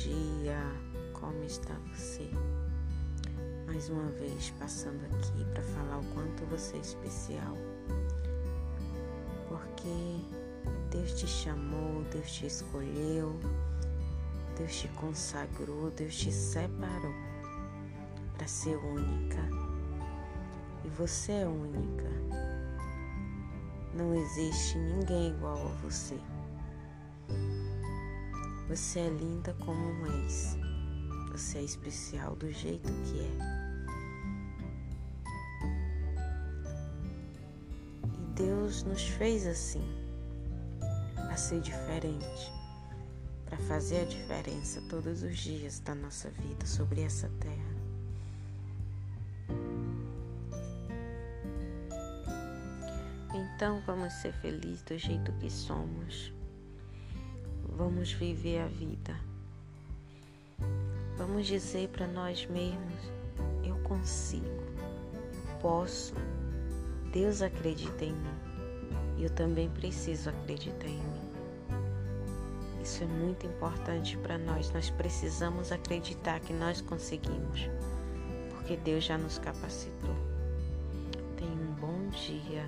dia, como está você? Mais uma vez passando aqui para falar o quanto você é especial, porque Deus te chamou, Deus te escolheu, Deus te consagrou, Deus te separou para ser única. E você é única. Não existe ninguém igual a você. Você é linda como és. Você é especial do jeito que é. E Deus nos fez assim, para ser diferente, para fazer a diferença todos os dias da nossa vida sobre essa terra. Então vamos ser felizes do jeito que somos. Vamos viver a vida. Vamos dizer para nós mesmos: eu consigo, eu posso. Deus acredita em mim e eu também preciso acreditar em mim. Isso é muito importante para nós. Nós precisamos acreditar que nós conseguimos, porque Deus já nos capacitou. Tenha um bom dia.